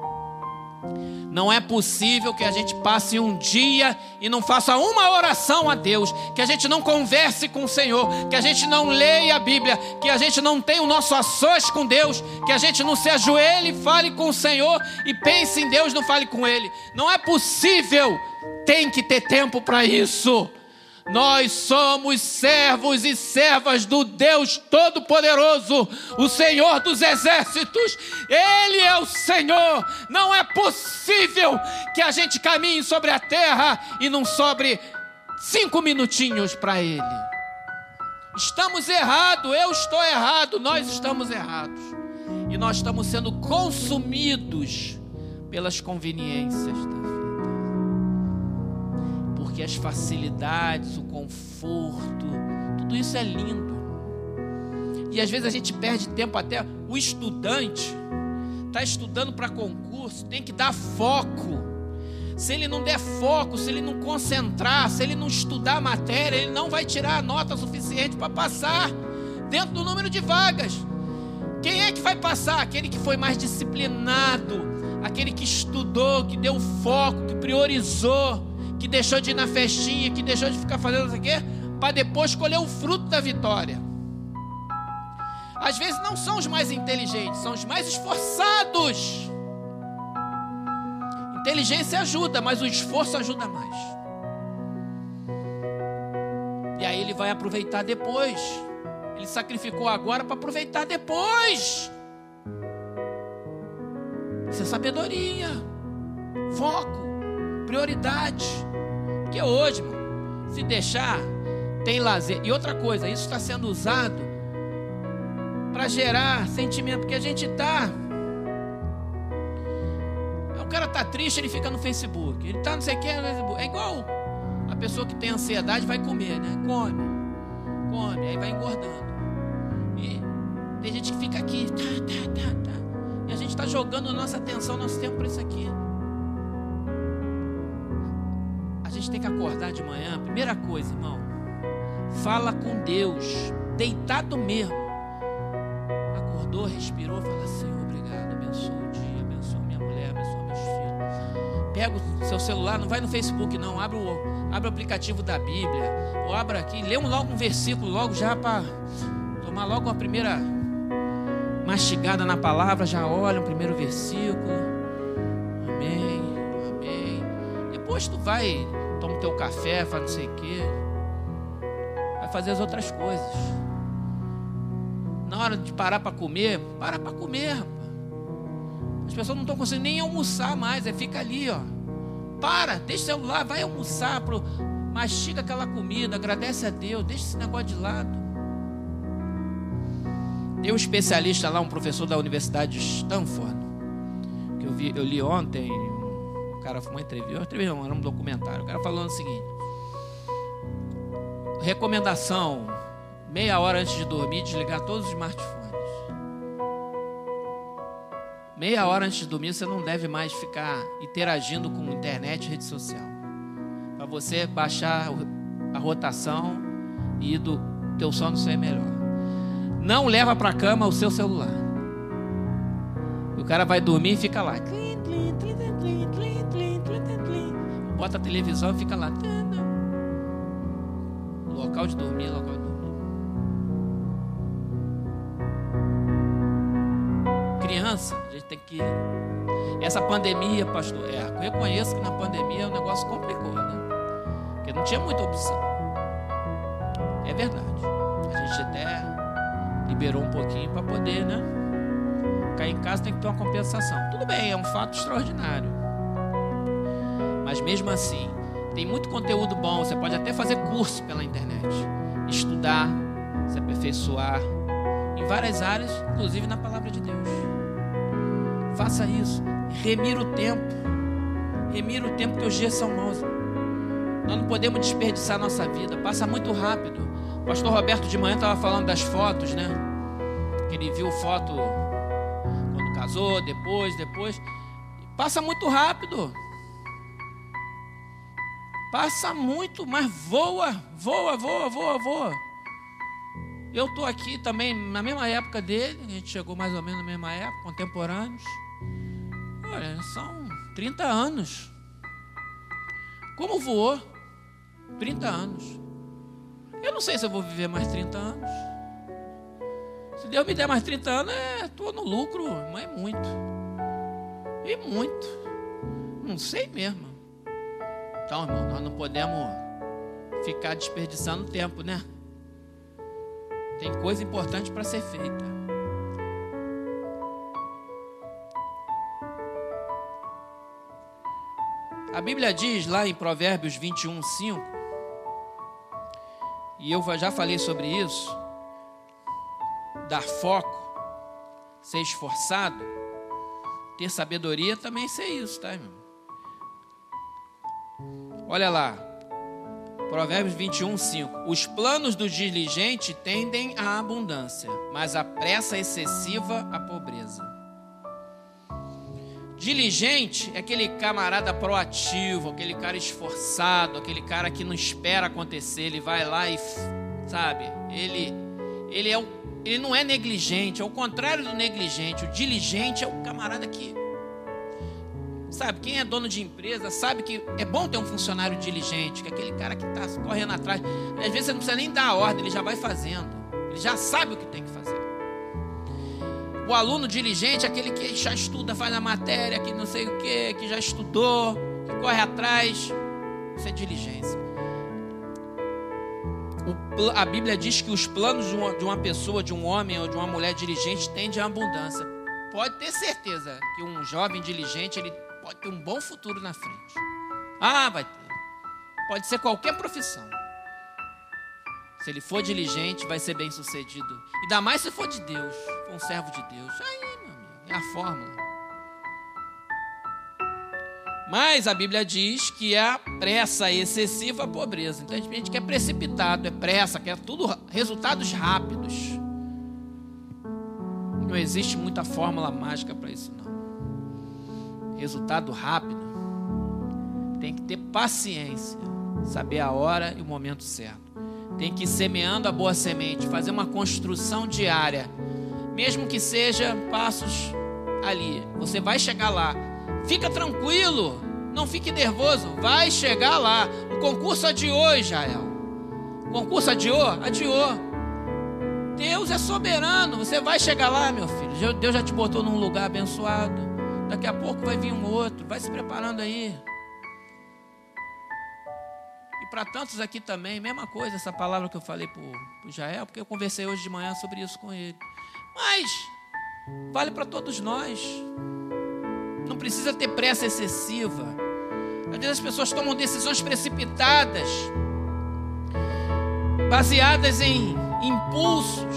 Não é possível que a gente passe um dia e não faça uma oração a Deus, que a gente não converse com o Senhor, que a gente não leia a Bíblia, que a gente não tenha o nosso ações com Deus, que a gente não se ajoelhe e fale com o Senhor e pense em Deus, não fale com Ele. Não é possível. Tem que ter tempo para isso. Nós somos servos e servas do Deus Todo-Poderoso, o Senhor dos Exércitos. Ele é o Senhor. Não é possível que a gente caminhe sobre a terra e não sobre cinco minutinhos para Ele. Estamos errados, eu estou errado, nós estamos errados. E nós estamos sendo consumidos pelas conveniências porque as facilidades, o conforto, tudo isso é lindo. E às vezes a gente perde tempo até o estudante está estudando para concurso, tem que dar foco. Se ele não der foco, se ele não concentrar, se ele não estudar a matéria, ele não vai tirar a nota suficiente para passar dentro do número de vagas. Quem é que vai passar? Aquele que foi mais disciplinado, aquele que estudou, que deu foco, que priorizou que deixou de ir na festinha, que deixou de ficar fazendo isso aqui, para depois colher o fruto da vitória. Às vezes não são os mais inteligentes, são os mais esforçados. Inteligência ajuda, mas o esforço ajuda mais. E aí ele vai aproveitar depois. Ele sacrificou agora para aproveitar depois. Isso é sabedoria, foco, prioridade. Porque hoje, se deixar, tem lazer. E outra coisa, isso está sendo usado para gerar sentimento, porque a gente está. O cara está triste, ele fica no Facebook. Ele está não sei o que, é igual a pessoa que tem ansiedade vai comer, né? Come, come, aí vai engordando. E tem gente que fica aqui, tá, tá, tá, tá. E a gente está jogando nossa atenção, nosso tempo para isso aqui. Gente tem que acordar de manhã, primeira coisa, irmão, fala com Deus, deitado mesmo. Acordou, respirou, fala: Senhor, obrigado, abençoa o dia, abençoa minha mulher, abençoa meus filhos. Pega o seu celular, não vai no Facebook, não, abre o, abre o aplicativo da Bíblia, ou abra aqui, lê logo um versículo, logo já para tomar logo a primeira mastigada na palavra, já olha o primeiro versículo. Amém, amém. Depois tu vai toma o teu café, faz não sei o quê. Vai fazer as outras coisas. Na hora de parar para comer, para para comer. As pessoas não estão conseguindo nem almoçar mais, é fica ali, ó. Para, deixa o celular, vai almoçar, pro, mastiga aquela comida, agradece a Deus, deixa esse negócio de lado. Tem um especialista lá, um professor da Universidade de Stanford, que eu, vi, eu li ontem, cara uma entrevista, uma entrevista não, era um documentário. O cara falando o seguinte: recomendação, meia hora antes de dormir, desligar todos os smartphones. Meia hora antes de dormir, você não deve mais ficar interagindo com internet e rede social. Para você baixar a rotação e do teu sono ser melhor. Não leva para a cama o seu celular. O cara vai dormir e fica lá bota a televisão e fica lá. Local de dormir, local de dormir. Criança, a gente tem que. Essa pandemia, pastor, é, eu reconheço que na pandemia o negócio complicou, né? Porque não tinha muita opção. É verdade. A gente até liberou um pouquinho para poder, né? Cair em casa tem que ter uma compensação. Tudo bem, é um fato extraordinário. Mas mesmo assim, tem muito conteúdo bom. Você pode até fazer curso pela internet, estudar, se aperfeiçoar em várias áreas, inclusive na palavra de Deus. Faça isso. Remira o tempo. Remira o tempo que os dias são maus. Nós não podemos desperdiçar nossa vida, passa muito rápido. O pastor Roberto de manhã estava falando das fotos, né? Que ele viu foto quando casou, depois, depois. Passa muito rápido. Passa muito, mas voa, voa, voa, voa, voa. Eu estou aqui também na mesma época dele, a gente chegou mais ou menos na mesma época, contemporâneos. Olha, são 30 anos. Como voou? 30 anos. Eu não sei se eu vou viver mais 30 anos. Se Deus me der mais 30 anos, estou é, no lucro, mas é muito. E muito. Não sei mesmo. Então, irmão, nós não podemos ficar desperdiçando tempo, né? Tem coisa importante para ser feita. A Bíblia diz lá em Provérbios 21, 5, e eu já falei sobre isso, dar foco, ser esforçado, ter sabedoria também ser isso, tá, irmão? Olha lá, Provérbios 21, 5. Os planos do diligente tendem à abundância, mas a pressa excessiva à pobreza. Diligente é aquele camarada proativo, aquele cara esforçado, aquele cara que não espera acontecer, ele vai lá e, sabe, ele, ele, é o, ele não é negligente, é o contrário do negligente. O diligente é o camarada que Sabe, quem é dono de empresa sabe que é bom ter um funcionário diligente, que é aquele cara que está correndo atrás. Às vezes você não precisa nem dar a ordem, ele já vai fazendo. Ele já sabe o que tem que fazer. O aluno diligente é aquele que já estuda, faz a matéria, que não sei o que, que já estudou, que corre atrás. Isso é diligência. O, a Bíblia diz que os planos de uma, de uma pessoa, de um homem ou de uma mulher diligente tendem à abundância. Pode ter certeza que um jovem diligente ele pode ter um bom futuro na frente. Ah, vai ter. Pode ser qualquer profissão. Se ele for diligente, vai ser bem sucedido. Ainda mais se for de Deus, for um servo de Deus. Aí, meu amigo, é a fórmula. Mas a Bíblia diz que é a pressa excessiva a pobreza. Então a gente quer precipitado, é pressa, quer tudo resultados rápidos. Não existe muita fórmula mágica para isso, não resultado rápido, tem que ter paciência, saber a hora e o momento certo. Tem que ir semeando a boa semente, fazer uma construção diária, mesmo que seja passos ali. Você vai chegar lá. Fica tranquilo, não fique nervoso, vai chegar lá. O concurso adiou, Israel. O concurso adiou? Adiou. Deus é soberano, você vai chegar lá, meu filho. Deus já te botou num lugar abençoado. Daqui a pouco vai vir um outro. Vai se preparando aí. E para tantos aqui também, mesma coisa, essa palavra que eu falei para o Jael, porque eu conversei hoje de manhã sobre isso com ele. Mas vale para todos nós. Não precisa ter pressa excessiva. Às vezes as pessoas tomam decisões precipitadas, baseadas em impulsos,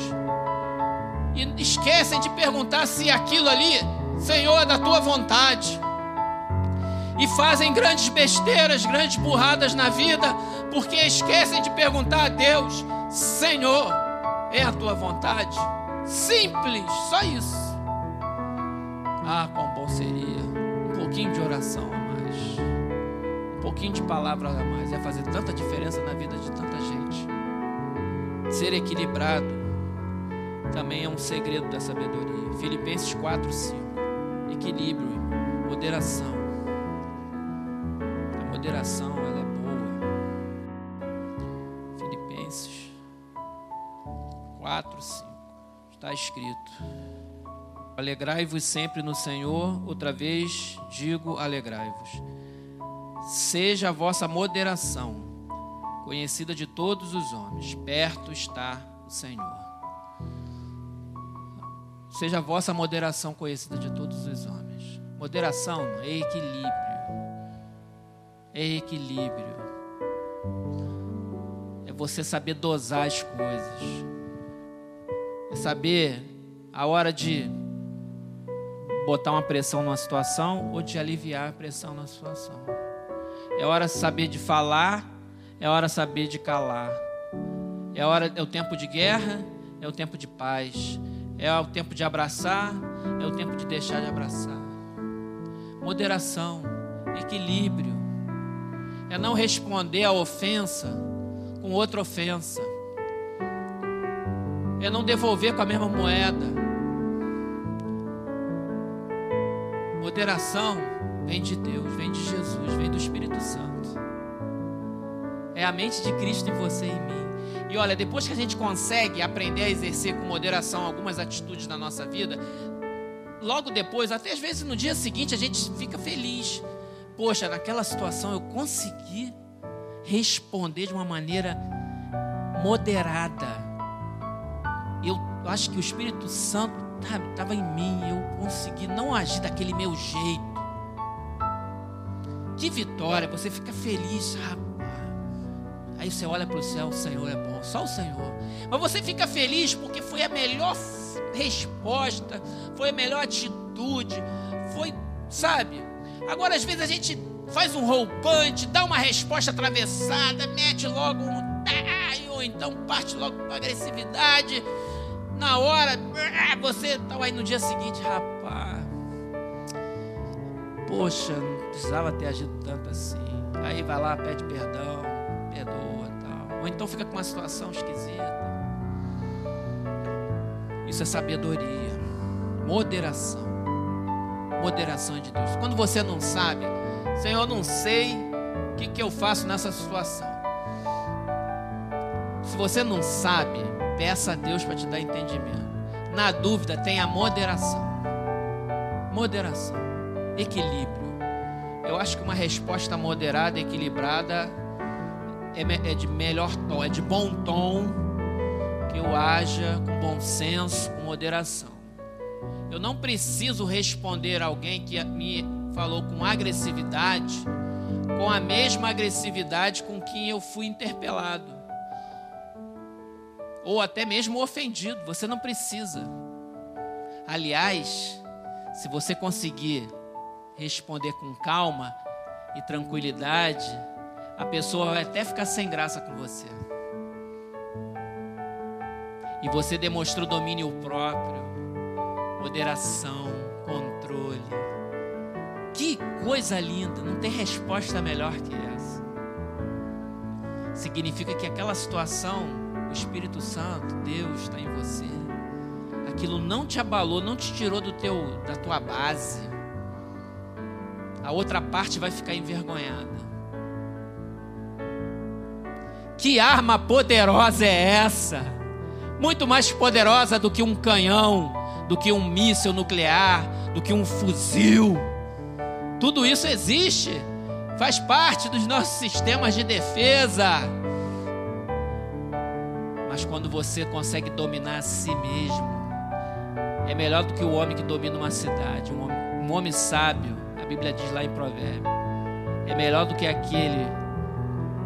e esquecem de perguntar se aquilo ali Senhor, da tua vontade. E fazem grandes besteiras, grandes burradas na vida, porque esquecem de perguntar a Deus: Senhor, é a tua vontade? Simples, só isso. Ah, quão bom seria um pouquinho de oração a mais, um pouquinho de palavra a mais, ia fazer tanta diferença na vida de tanta gente. Ser equilibrado também é um segredo da sabedoria. Filipenses 4, 5 equilíbrio, moderação. A moderação ela é boa. Filipenses 4, 5. Está escrito: Alegrai-vos sempre no Senhor, outra vez digo alegrai-vos. Seja a vossa moderação conhecida de todos os homens, perto está o Senhor. Seja a vossa moderação conhecida de todos os homens. Moderação é equilíbrio. É equilíbrio. É você saber dosar as coisas. É saber a hora de botar uma pressão numa situação ou de aliviar a pressão na situação. É hora de saber de falar É hora de saber de calar. É hora é o tempo de guerra, é o tempo de paz. É o tempo de abraçar, é o tempo de deixar de abraçar. Moderação, equilíbrio. É não responder à ofensa com outra ofensa. É não devolver com a mesma moeda. Moderação vem de Deus, vem de Jesus, vem do Espírito Santo. É a mente de Cristo em você e em mim. E olha, depois que a gente consegue aprender a exercer com moderação algumas atitudes na nossa vida, logo depois, até às vezes no dia seguinte, a gente fica feliz. Poxa, naquela situação eu consegui responder de uma maneira moderada. Eu acho que o Espírito Santo estava em mim, eu consegui não agir daquele meu jeito. Que vitória, você fica feliz, rapaz. Aí você olha para o céu, o Senhor é bom, só o Senhor. Mas você fica feliz porque foi a melhor resposta, foi a melhor atitude, foi, sabe? Agora às vezes a gente faz um roupante, dá uma resposta atravessada, mete logo um ou então parte logo para agressividade. Na hora, você está aí no dia seguinte, rapaz. Poxa, não precisava ter agido tanto assim. Aí vai lá, pede perdão, perdoa tal. Ou então fica com uma situação esquisita. Isso é sabedoria, moderação. Moderação de Deus. Quando você não sabe, Senhor, não sei o que, que eu faço nessa situação. Se você não sabe, peça a Deus para te dar entendimento. Na dúvida, tenha moderação. Moderação, equilíbrio. Eu acho que uma resposta moderada, equilibrada, é, é de melhor tom, é de bom tom, que eu haja com bom senso, com moderação. Eu não preciso responder alguém que me falou com agressividade, com a mesma agressividade com quem eu fui interpelado. Ou até mesmo ofendido. Você não precisa. Aliás, se você conseguir responder com calma e tranquilidade, a pessoa vai até ficar sem graça com você. E você demonstrou domínio próprio, moderação, controle. Que coisa linda, não tem resposta melhor que essa. Significa que aquela situação, o Espírito Santo, Deus está em você. Aquilo não te abalou, não te tirou do teu da tua base. A outra parte vai ficar envergonhada. Que arma poderosa é essa? Muito mais poderosa do que um canhão, do que um míssil nuclear, do que um fuzil. Tudo isso existe, faz parte dos nossos sistemas de defesa. Mas quando você consegue dominar a si mesmo, é melhor do que o homem que domina uma cidade. Um homem, um homem sábio, a Bíblia diz lá em Provérbio, é melhor do que aquele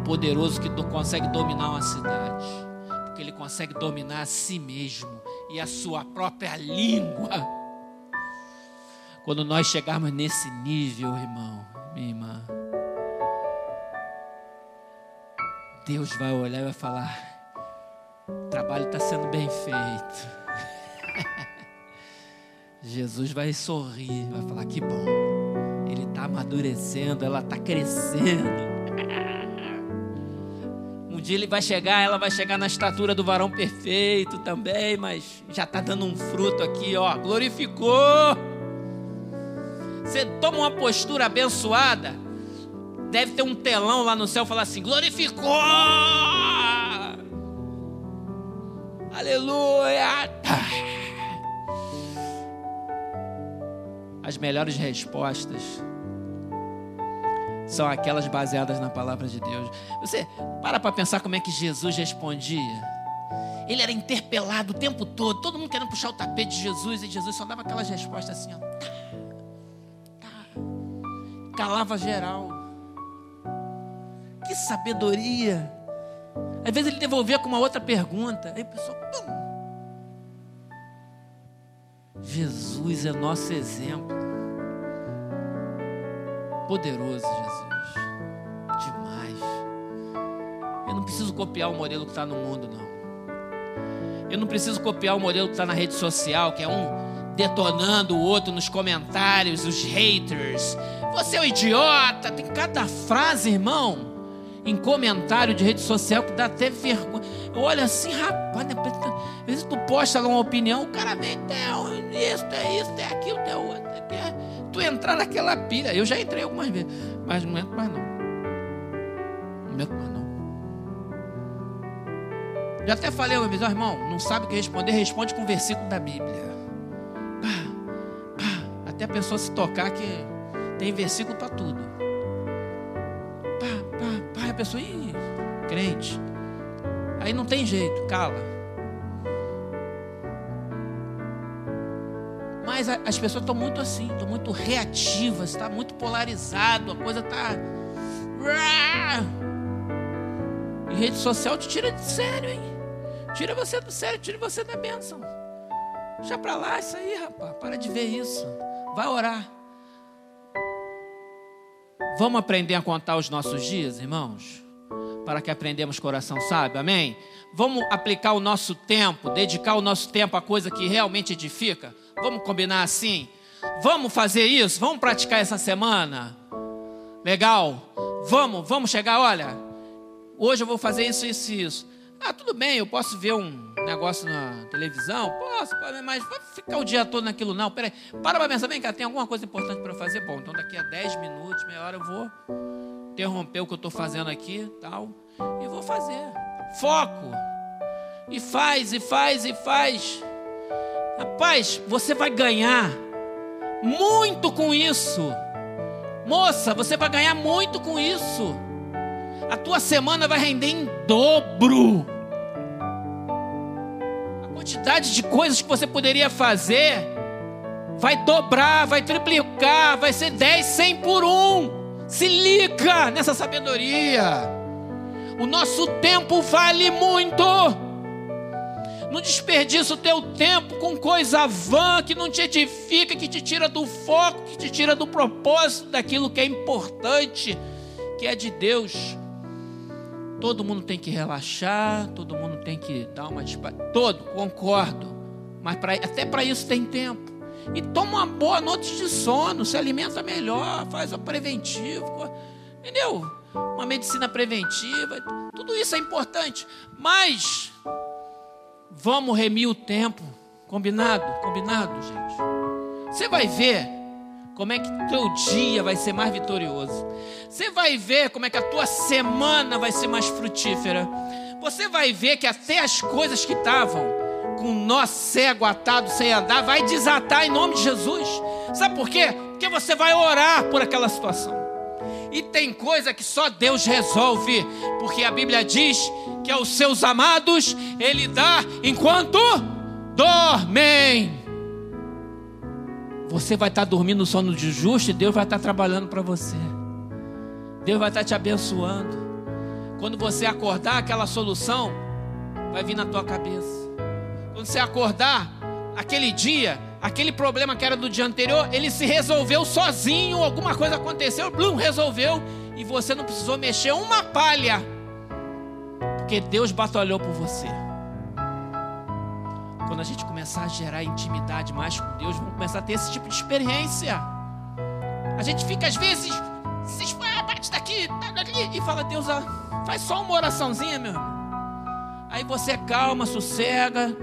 poderoso que consegue dominar uma cidade, porque ele consegue dominar a si mesmo e a sua própria língua. Quando nós chegarmos nesse nível, irmão, minha irmã, Deus vai olhar e vai falar: o trabalho está sendo bem feito. Jesus vai sorrir, vai falar: que bom, ele está amadurecendo, ela está crescendo dia ele vai chegar, ela vai chegar na estatura do varão perfeito também, mas já está dando um fruto aqui, ó. Glorificou. Você toma uma postura abençoada, deve ter um telão lá no céu falar assim: glorificou. Aleluia. As melhores respostas são aquelas baseadas na palavra de Deus. Você para para pensar como é que Jesus respondia. Ele era interpelado o tempo todo, todo mundo querendo puxar o tapete de Jesus, e Jesus só dava aquelas respostas assim, ó. Tá, tá. Calava geral. Que sabedoria. Às vezes ele devolvia com uma outra pergunta. Aí o pessoal. Pum. Jesus é nosso exemplo. Poderoso Jesus. Demais. copiar o modelo que está no mundo, não. Eu não preciso copiar o modelo que está na rede social, que é um detonando o outro nos comentários, os haters. Você é um idiota. Tem cada frase, irmão, em comentário de rede social que dá até vergonha. Olha assim, rapaz, né, às vezes tu posta uma opinião, o cara vem, é isso, é isso, é aquilo. Tu entrar naquela pilha. Eu já entrei algumas vezes, mas não entro mais não. Não entro mais não. Já até falei uma vez, oh, irmão, não sabe o que responder, responde com o versículo da Bíblia. Pá, pá, até a pessoa se tocar que tem versículo para tudo. Pá, pá, pá, a pessoa, ih, crente. Aí não tem jeito, cala. Mas as pessoas estão muito assim, estão muito reativas, está muito polarizado, a coisa está. E rede social te tira de sério, hein? Tira você do sério, tira você da bênção. Deixa para lá isso aí, rapaz. Para de ver isso. Vai orar. Vamos aprender a contar os nossos dias, irmãos? Para que aprendamos coração sábio, amém? Vamos aplicar o nosso tempo, dedicar o nosso tempo a coisa que realmente edifica? Vamos combinar assim? Vamos fazer isso? Vamos praticar essa semana? Legal? Vamos, vamos chegar, olha. Hoje eu vou fazer isso, isso e isso. Ah, tudo bem, eu posso ver um negócio na televisão? Posso, mas vai ficar o dia todo naquilo não. Peraí, para para pensar, vem cá, tem alguma coisa importante para fazer? Bom, então daqui a 10 minutos, meia hora eu vou interromper o que eu estou fazendo aqui tal, e vou fazer. Foco. E faz, e faz, e faz. Rapaz, você vai ganhar muito com isso. Moça, você vai ganhar muito com isso. A tua semana vai render em dobro quantidade de coisas que você poderia fazer vai dobrar, vai triplicar, vai ser 10, 100 por um. Se liga nessa sabedoria. O nosso tempo vale muito. Não desperdiça o teu tempo com coisa vã que não te edifica, que te tira do foco, que te tira do propósito daquilo que é importante, que é de Deus. Todo mundo tem que relaxar, todo mundo tem que dar uma todo, concordo. Mas pra, até para isso tem tempo. E toma uma boa noite de sono, se alimenta melhor, faz o preventivo, entendeu? Uma medicina preventiva, tudo isso é importante. Mas vamos remir o tempo, combinado, combinado, gente. Você vai ver como é que teu dia vai ser mais vitorioso. Você vai ver como é que a tua semana vai ser mais frutífera. Você vai ver que até as coisas que estavam com nó cego atado sem andar vai desatar em nome de Jesus. Sabe por quê? Porque você vai orar por aquela situação. E tem coisa que só Deus resolve, porque a Bíblia diz que aos seus amados ele dá enquanto dormem. Você vai estar dormindo no sono de justo e Deus vai estar trabalhando para você. Deus vai estar te abençoando. Quando você acordar, aquela solução vai vir na tua cabeça. Quando você acordar, aquele dia, aquele problema que era do dia anterior, ele se resolveu sozinho, alguma coisa aconteceu, blum, resolveu, e você não precisou mexer uma palha, porque Deus batalhou por você. Quando a gente começar a gerar intimidade mais com Deus, vamos começar a ter esse tipo de experiência. A gente fica às vezes, se espalha, bate daqui, daqui, e fala, Deus, faz só uma oraçãozinha, meu irmão. Aí você calma, sossega,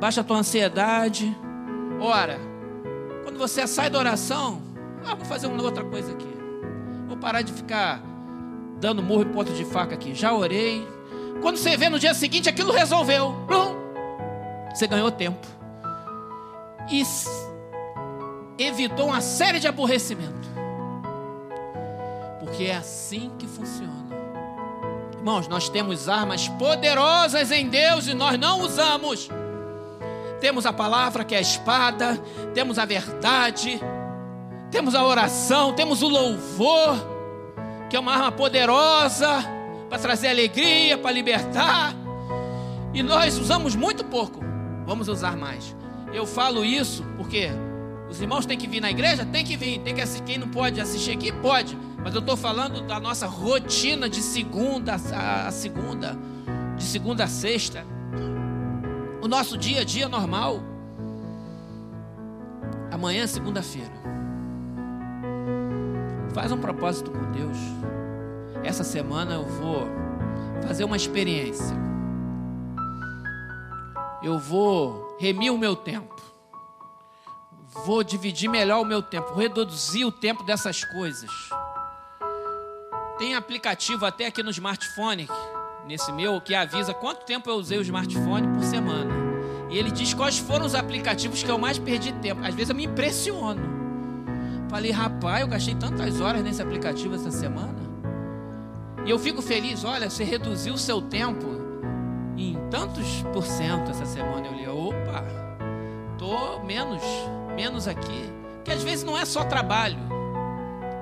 baixa a tua ansiedade. Ora, quando você sai da oração, ah, vou fazer uma outra coisa aqui. Vou parar de ficar dando murro e ponto de faca aqui. Já orei. Quando você vê no dia seguinte, aquilo resolveu. Plum, você ganhou tempo. E evitou uma série de aborrecimento. Porque é assim que funciona. Irmãos, nós temos armas poderosas em Deus e nós não usamos. Temos a palavra que é a espada, temos a verdade, temos a oração, temos o louvor, que é uma arma poderosa para trazer alegria, para libertar. E nós usamos muito pouco vamos usar mais. Eu falo isso porque Os irmãos têm que vir na igreja? Tem que vir. Tem que assistir. Quem não pode assistir aqui? Pode. Mas eu estou falando da nossa rotina de segunda a segunda, de segunda a sexta. O nosso dia a dia normal. Amanhã é segunda-feira. Faz um propósito com Deus. Essa semana eu vou fazer uma experiência. Eu vou remir o meu tempo vou dividir melhor o meu tempo, reduzir o tempo dessas coisas. Tem aplicativo até aqui no smartphone, nesse meu, que avisa quanto tempo eu usei o smartphone. E ele diz quais foram os aplicativos que eu mais perdi tempo. Às vezes eu me impressiono. Falei, rapaz, eu gastei tantas horas nesse aplicativo essa semana. E eu fico feliz, olha, você reduziu o seu tempo em tantos por cento essa semana. Eu li, opa, tô menos menos aqui. Que às vezes não é só trabalho.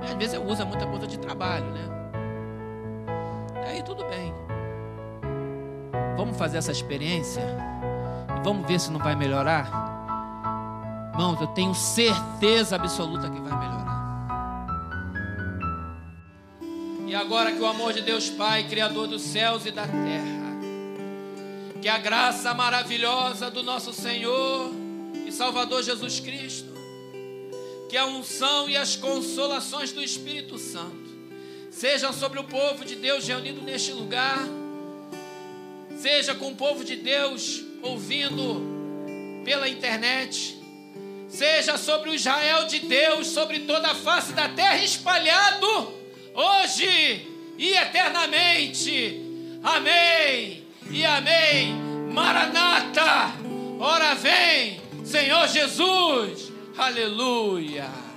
Às vezes eu uso muita coisa de trabalho, né? Aí tudo bem. Vamos fazer essa experiência vamos ver se não vai melhorar. Irmãos, eu tenho certeza absoluta que vai melhorar. E agora que o amor de Deus Pai, Criador dos céus e da terra, que a graça maravilhosa do nosso Senhor e Salvador Jesus Cristo, que a unção e as consolações do Espírito Santo sejam sobre o povo de Deus reunido neste lugar, seja com o povo de Deus ouvindo pela internet, seja sobre o Israel de Deus, sobre toda a face da terra espalhado, hoje e eternamente. Amém e amém. Maranata, ora vem. Senhor Jesus. Aleluia.